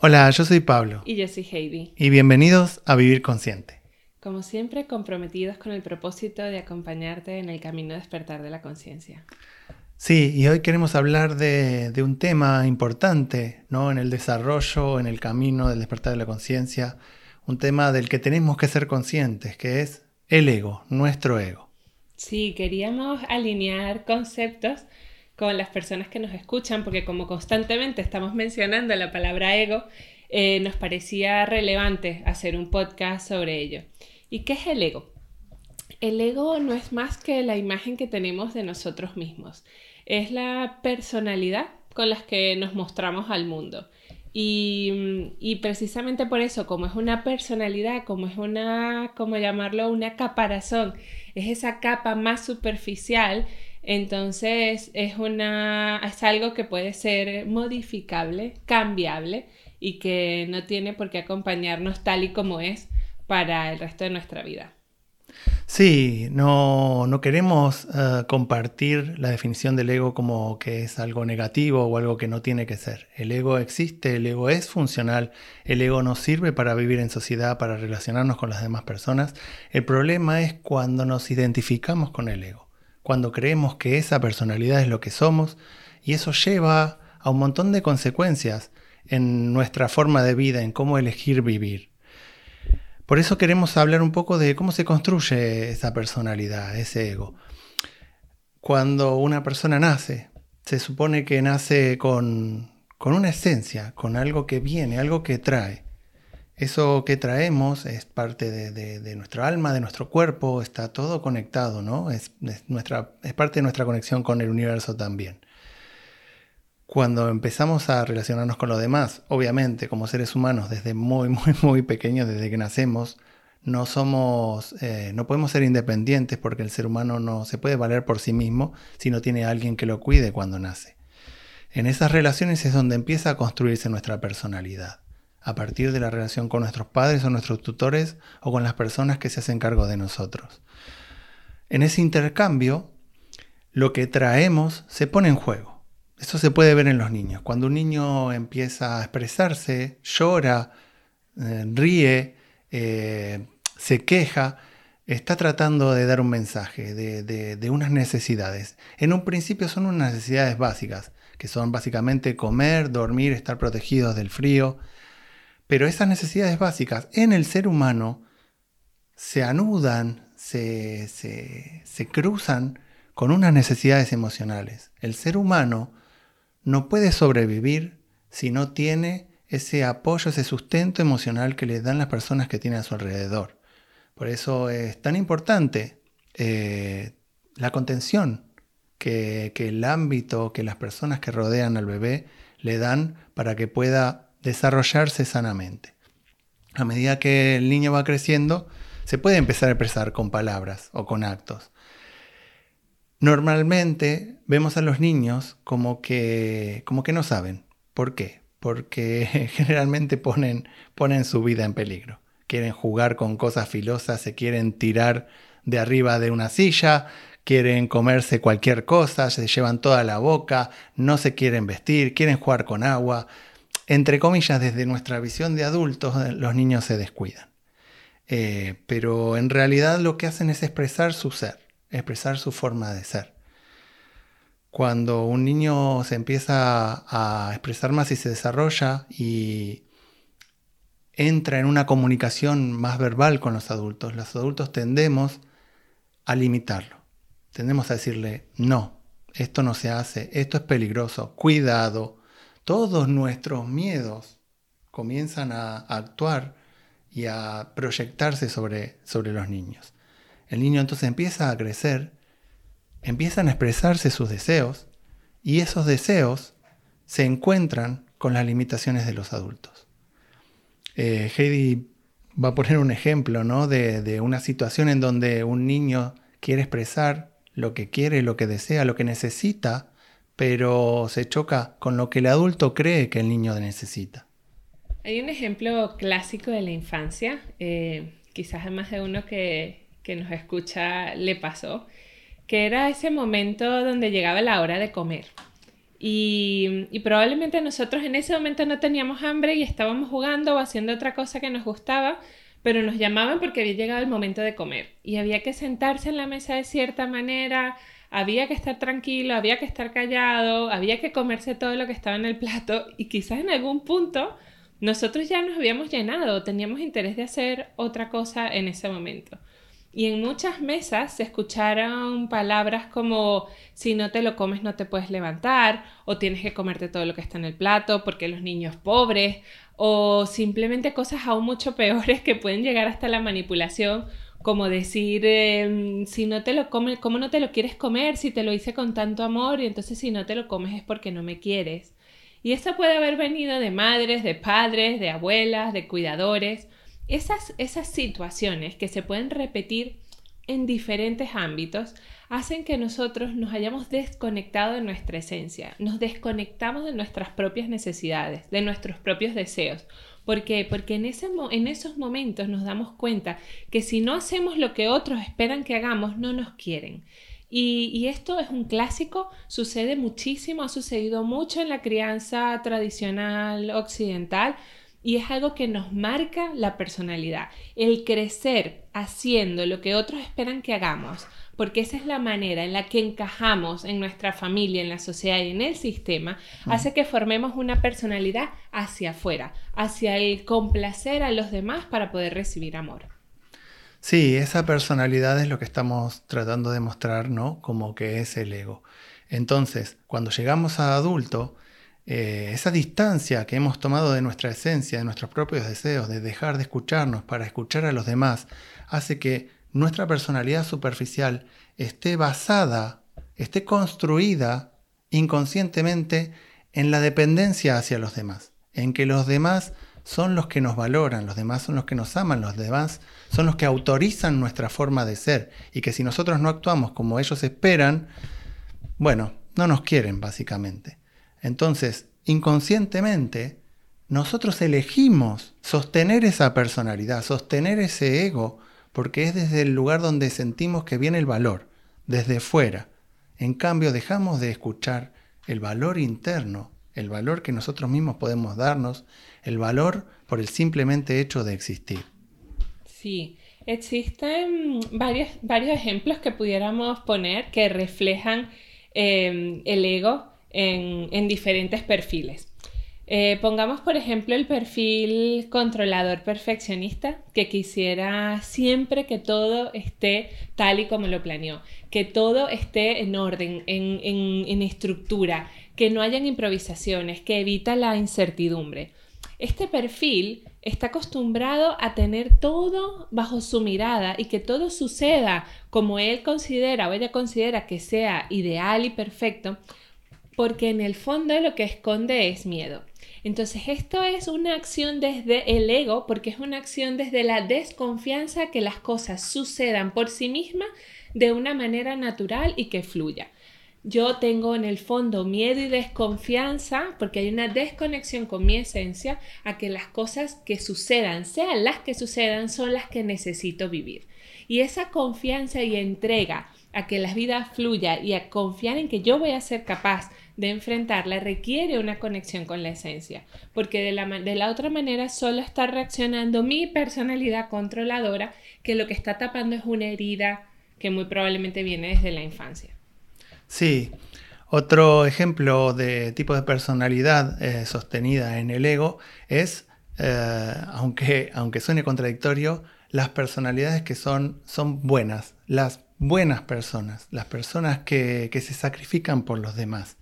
Hola, yo soy Pablo. Y yo soy Heidi. Y bienvenidos a Vivir Consciente. Como siempre, comprometidos con el propósito de acompañarte en el camino de despertar de la conciencia. Sí, y hoy queremos hablar de, un tema importante, ¿no? En el desarrollo, en el camino del despertar de la conciencia, un tema del que tenemos que ser conscientes, que es el ego, nuestro ego. Sí, queríamos alinear conceptos con las personas que nos escuchan, porque como constantemente estamos mencionando la palabra ego, eh, nos parecía relevante hacer un podcast sobre ello. ¿Y qué es el ego? El ego no es más que la imagen que tenemos de nosotros mismos. Es la personalidad con la que nos mostramos al mundo. Y, y, precisamente por eso, como es una personalidad, como es una, como llamarlo, una caparazón, es esa capa más superficial entonces es, una, es algo que puede ser modificable, cambiable y que no tiene por qué acompañarnos tal y como es para el resto de nuestra vida. Sí, no, no queremos eh, compartir la definición del ego como que es algo negativo o algo que no tiene que ser. El ego existe, el ego es funcional, el ego nos sirve para vivir en sociedad, para relacionarnos con las demás personas. El problema es cuando nos identificamos con el ego cuando creemos que esa personalidad es lo que somos y eso lleva a un montón de consecuencias en nuestra forma de vida, en cómo elegir vivir. Por eso queremos hablar un poco de cómo se construye esa personalidad, ese ego. Cuando una persona nace, se supone que nace con, con una esencia, con algo que viene, algo que trae. Eso que traemos es parte de, nuestro alma, de nuestro cuerpo, está todo conectado, ¿no? Es, nuestra, parte de nuestra conexión con el universo también. Cuando empezamos a relacionarnos con los demás, obviamente como seres humanos desde muy, muy, muy pequeños, desde que nacemos, no somos, eh, no podemos ser independientes porque el ser humano no se puede valer por sí mismo si no tiene alguien que lo cuide cuando nace. En esas relaciones es donde empieza a construirse nuestra personalidad a partir de la relación con nuestros padres o nuestros tutores o con las personas que se hacen cargo de nosotros. En ese intercambio, lo que traemos se pone en juego. Eso se puede ver en los niños. Cuando un niño empieza a expresarse, llora, eh, ríe, eh, se queja, está tratando de dar un mensaje de, de, unas necesidades. En un principio son unas necesidades básicas, que son básicamente comer, dormir, estar protegidos del frío, pero esas necesidades básicas en el ser humano se anudan, se, cruzan con unas necesidades emocionales. El ser humano no puede sobrevivir si no tiene ese apoyo, ese sustento emocional que le dan las personas que tiene a su alrededor. Por eso es tan importante eh, la contención que, que el ámbito, que las personas que rodean al bebé le dan para que pueda desarrollarse sanamente. A medida que el niño va creciendo, se puede empezar a expresar con palabras o con actos. Normalmente vemos a los niños como que, como que no saben. ¿Por qué? Porque generalmente ponen, ponen su vida en peligro. Quieren jugar con cosas filosas, se quieren tirar de arriba de una silla, quieren comerse cualquier cosa, se llevan toda la boca, no se quieren vestir, quieren jugar con agua, entre comillas, desde nuestra visión de adultos, eh, los niños se descuidan. Eh, pero en realidad lo que hacen es expresar su ser, expresar su forma de ser. Cuando un niño se empieza a expresar más y se desarrolla y entra en una comunicación más verbal con los adultos, los adultos tendemos a limitarlo. Tendemos a decirle, no, esto no se hace, esto es peligroso, cuidado, todos nuestros miedos comienzan a, actuar y a proyectarse sobre, sobre los niños. El niño entonces empieza a crecer, empiezan a expresarse sus deseos y esos deseos se encuentran con las limitaciones de los adultos. Eh, Heidi va a poner un ejemplo ¿no? de, de una situación en donde un niño quiere expresar lo que quiere, lo que desea, lo que necesita, pero se choca con lo que el adulto cree que el niño necesita. Hay un ejemplo clásico de la infancia, eh, quizás a más de uno que, que nos escucha le pasó, que era ese momento donde llegaba la hora de comer Y, y, probablemente nosotros en ese momento no teníamos hambre y estábamos jugando o haciendo otra cosa que nos gustaba, pero nos llamaban porque había llegado el momento de comer y había que sentarse en la mesa de cierta manera, había que estar tranquilo, había que estar callado, había que comerse todo lo que estaba en el plato y quizás en algún punto nosotros ya nos habíamos llenado, teníamos interés de hacer otra cosa en ese momento. Y en muchas mesas se escucharon palabras como si no te lo comes no te puedes levantar, o tienes que comerte todo lo que está en el plato porque los niños pobres, o simplemente cosas aún mucho peores que pueden llegar hasta la manipulación, como decir em, si no te lo comes, ¿cómo no te lo quieres comer? Si te lo hice con tanto amor y entonces si no te lo comes es porque no me quieres. Y eso puede haber venido de madres, de padres, de abuelas, de cuidadores esas, esas situaciones que se pueden repetir en diferentes ámbitos hacen que nosotros nos hayamos desconectado de nuestra esencia, nos desconectamos de nuestras propias necesidades, de nuestros propios deseos. ¿Por qué? Porque en, esos momentos nos damos cuenta que si no hacemos lo que otros esperan que hagamos, no nos quieren. Y, y, esto es un clásico, sucede muchísimo, ha sucedido mucho en la crianza tradicional occidental, y es algo que nos marca la personalidad. El crecer haciendo lo que otros esperan que hagamos, porque esa es la manera en la que encajamos en nuestra familia, en la sociedad y en el sistema, mm. hace que formemos una personalidad hacia afuera, hacia el complacer a los demás para poder recibir amor. Sí, esa personalidad es lo que estamos tratando de mostrar, ¿no? Como que es el ego. Entonces, cuando llegamos a adulto, eh, esa distancia que hemos tomado de nuestra esencia, de nuestros propios deseos, de dejar de escucharnos para escuchar a los demás, hace que nuestra personalidad superficial esté basada, esté construida inconscientemente en la dependencia hacia los demás, en que los demás son los que nos valoran, los demás son los que nos aman, los demás son los que autorizan nuestra forma de ser y que si nosotros no actuamos como ellos esperan, bueno, no nos quieren básicamente. Entonces, inconscientemente, nosotros elegimos sostener esa personalidad, sostener ese ego, porque es desde el lugar donde sentimos que viene el valor, desde fuera. En cambio, dejamos de escuchar el valor interno, el valor que nosotros mismos podemos darnos, el valor por el simplemente hecho de existir. Sí, existen varios, varios ejemplos que pudiéramos poner que reflejan eh, el ego en, diferentes perfiles. Eh, pongamos, por ejemplo, el perfil controlador perfeccionista, que quisiera siempre que todo esté tal y como lo planeó, que todo esté en orden, en, en estructura, que no hayan improvisaciones, que evita la incertidumbre. Este perfil está acostumbrado a tener todo bajo su mirada y que todo suceda como él considera o ella considera que sea ideal y perfecto, porque en el fondo lo que esconde es miedo. Entonces esto es una acción desde el ego, porque es una acción desde la desconfianza que las cosas sucedan por sí mismas de una manera natural y que fluya. Yo tengo en el fondo miedo y desconfianza porque hay una desconexión con mi esencia a que las cosas que sucedan, sean las que sucedan, son las que necesito vivir. Y esa confianza y entrega a que la vida fluya y a confiar en que yo voy a ser capaz de enfrentarla requiere una conexión con la esencia, porque de la, de la otra manera solo está reaccionando mi personalidad controladora, que lo que está tapando es una herida que muy probablemente viene desde la infancia. Sí, otro ejemplo de tipo de personalidad eh, sostenida en el ego es, eh, aunque, aunque suene contradictorio, las personalidades que son, son buenas, las buenas personas, las personas que, que se sacrifican por los demás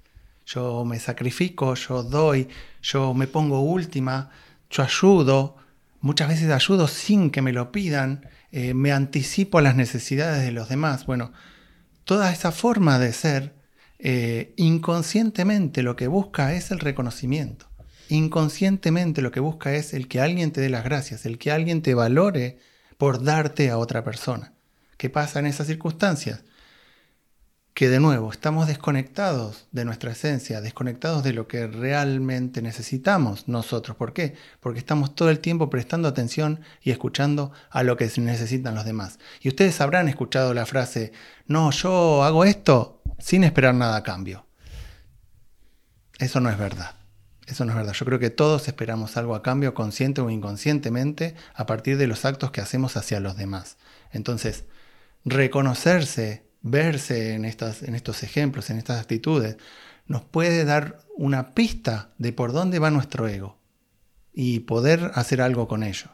yo me sacrifico, yo doy, yo me pongo última, yo ayudo, muchas veces ayudo sin que me lo pidan, eh, me anticipo a las necesidades de los demás. Bueno, toda esa forma de ser, eh, inconscientemente lo que busca es el reconocimiento. Inconscientemente lo que busca es el que alguien te dé las gracias, el que alguien te valore por darte a otra persona. ¿Qué pasa en esas circunstancias? que de nuevo estamos desconectados de nuestra esencia, desconectados de lo que realmente necesitamos nosotros. ¿Por qué? Porque estamos todo el tiempo prestando atención y escuchando a lo que necesitan los demás. Y ustedes habrán escuchado la frase, no, yo hago esto sin esperar nada a cambio. eso no es verdad. Eso no es verdad. Yo creo que todos esperamos algo a cambio, consciente o inconscientemente, a partir de los actos que hacemos hacia los demás. Entonces, reconocerse, verse en, estas, en estos ejemplos, en estas actitudes, nos puede dar una pista de por dónde va nuestro ego y poder hacer algo con ello.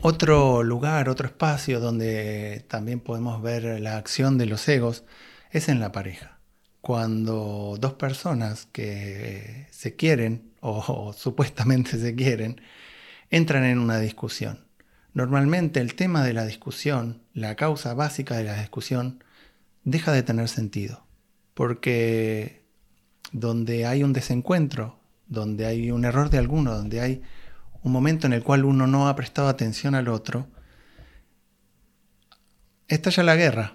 Otro lugar, otro espacio donde también podemos ver la acción de los egos es en la pareja. Cuando dos personas que se quieren o, supuestamente se quieren entran en una discusión. Normalmente el tema de la discusión, la causa básica de la discusión, deja de tener sentido. Porque donde hay un desencuentro, donde hay un error de alguno, donde hay un momento en el cual uno no ha prestado atención al otro, estalla la guerra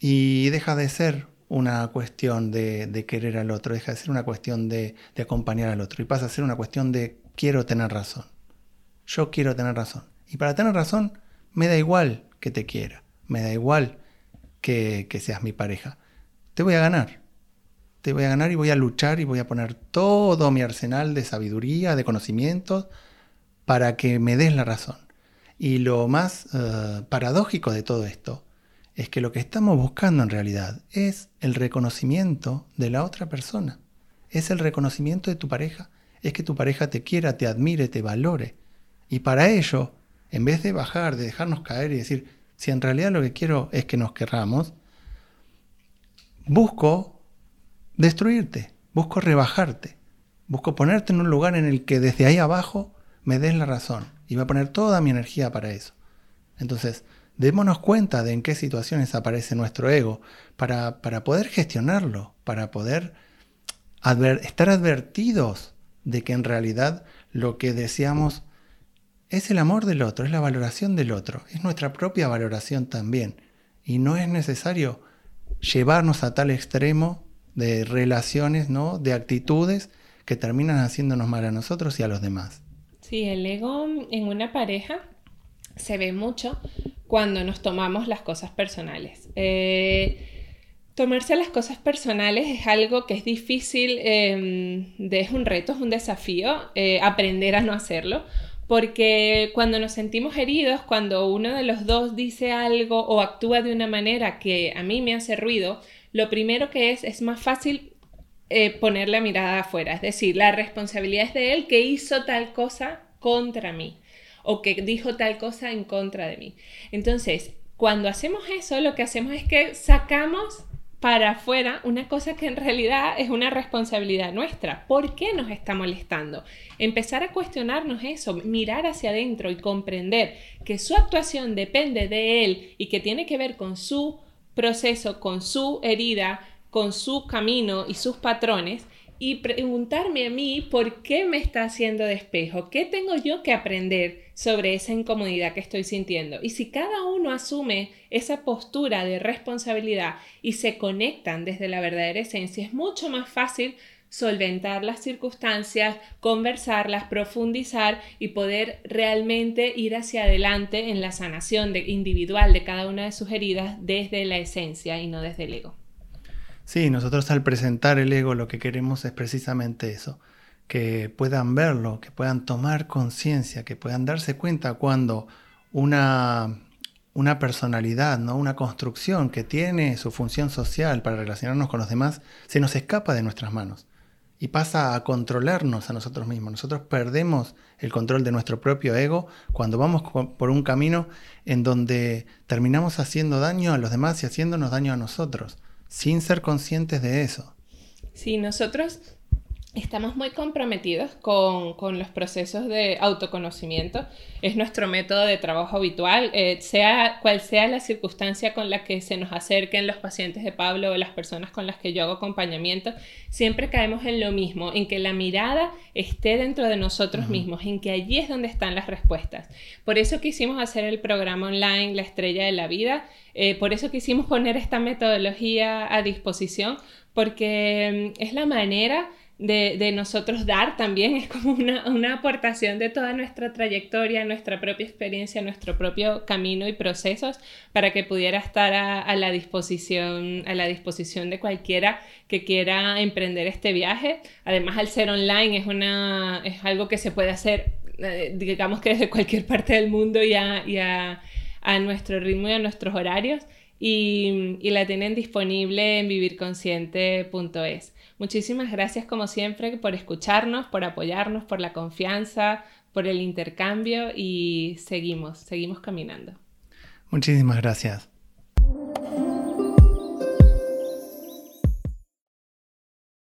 y deja de ser una cuestión de, querer al otro, deja de ser una cuestión de, de, acompañar al otro y pasa a ser una cuestión de quiero tener razón. Yo quiero tener razón. Y para tener razón, me da igual que te quiera, me da igual que, que seas mi pareja. Te voy a ganar. Te voy a ganar y voy a luchar y voy a poner todo mi arsenal de sabiduría, de conocimientos, para que me des la razón. Y lo más eh, paradójico de todo esto es que lo que estamos buscando en realidad es el reconocimiento de la otra persona. Es el reconocimiento de tu pareja. Es que tu pareja te quiera, te admire, te valore. Y para ello en vez de bajar, de dejarnos caer y decir, si en realidad lo que quiero es que nos querramos, busco destruirte, busco rebajarte, busco ponerte en un lugar en el que desde ahí abajo me des la razón y voy a poner toda mi energía para eso. Entonces, démonos cuenta de en qué situaciones aparece nuestro ego para, para poder gestionarlo, para poder estar advertidos de que en realidad lo que deseamos es el amor del otro, es la valoración del otro, es nuestra propia valoración también. Y no es necesario llevarnos a tal extremo de relaciones, ¿no? de actitudes que terminan haciéndonos mal a nosotros y a los demás. Sí, el ego en una pareja se ve mucho cuando nos tomamos las cosas personales. Eh, tomarse las cosas personales es algo que es difícil, eh, es un reto, es un desafío, eh, aprender a no hacerlo porque cuando nos sentimos heridos, cuando uno de los dos dice algo o actúa de una manera que a mí me hace ruido, lo primero que es es más fácil eh, poner la mirada afuera, es decir, la responsabilidad es de él que hizo tal cosa contra mí o que dijo tal cosa en contra de mí. Entonces, cuando hacemos eso, lo que hacemos es que sacamos para afuera una cosa que en realidad es una responsabilidad nuestra. ¿Por qué nos está molestando? Empezar a cuestionarnos eso, mirar hacia adentro y comprender que su actuación depende de él y que tiene que ver con su proceso, con su herida, con su camino y sus patrones y preguntarme a mí por qué me está haciendo despejo, qué tengo yo que aprender sobre esa incomodidad que estoy sintiendo. Y si cada uno asume esa postura de responsabilidad y se conectan desde la verdadera esencia, es mucho más fácil solventar las circunstancias, conversarlas, profundizar y poder realmente ir hacia adelante en la sanación individual de cada una de sus heridas desde la esencia y no desde el ego. Sí, nosotros al presentar el ego lo que queremos es precisamente eso, que puedan verlo, que puedan tomar conciencia, que puedan darse cuenta cuando una, una personalidad, ¿no? una construcción que tiene su función social para relacionarnos con los demás, se nos escapa de nuestras manos y pasa a controlarnos a nosotros mismos. Nosotros perdemos el control de nuestro propio ego cuando vamos por un camino en donde terminamos haciendo daño a los demás y haciéndonos daño a nosotros sin ser conscientes de eso. Sí, nosotros estamos muy comprometidos con, los procesos de autoconocimiento. Es nuestro método de trabajo habitual, eh, sea cual sea la circunstancia con la que se nos acerquen los pacientes de Pablo o las personas con las que yo hago acompañamiento, siempre caemos en lo mismo, en que la mirada esté dentro de nosotros mismos, en que allí es donde están las respuestas. Por eso quisimos hacer el programa online La Estrella de la Vida eh, por eso quisimos poner esta metodología a disposición, porque mm, es la manera de, nosotros dar también, es como una, aportación de toda nuestra trayectoria, nuestra propia experiencia, nuestro propio camino y procesos para que pudiera estar a, la, disposición, a la disposición de cualquiera que quiera emprender este viaje. Además, al ser online es, una, es algo que se puede hacer, eh, digamos que desde cualquier parte del mundo y a, a nuestro ritmo y a nuestros horarios. Y, la tienen disponible en vivirconsciente.es. Muchísimas gracias como siempre por escucharnos, por apoyarnos, por la confianza, por el intercambio y seguimos, seguimos caminando. Muchísimas gracias.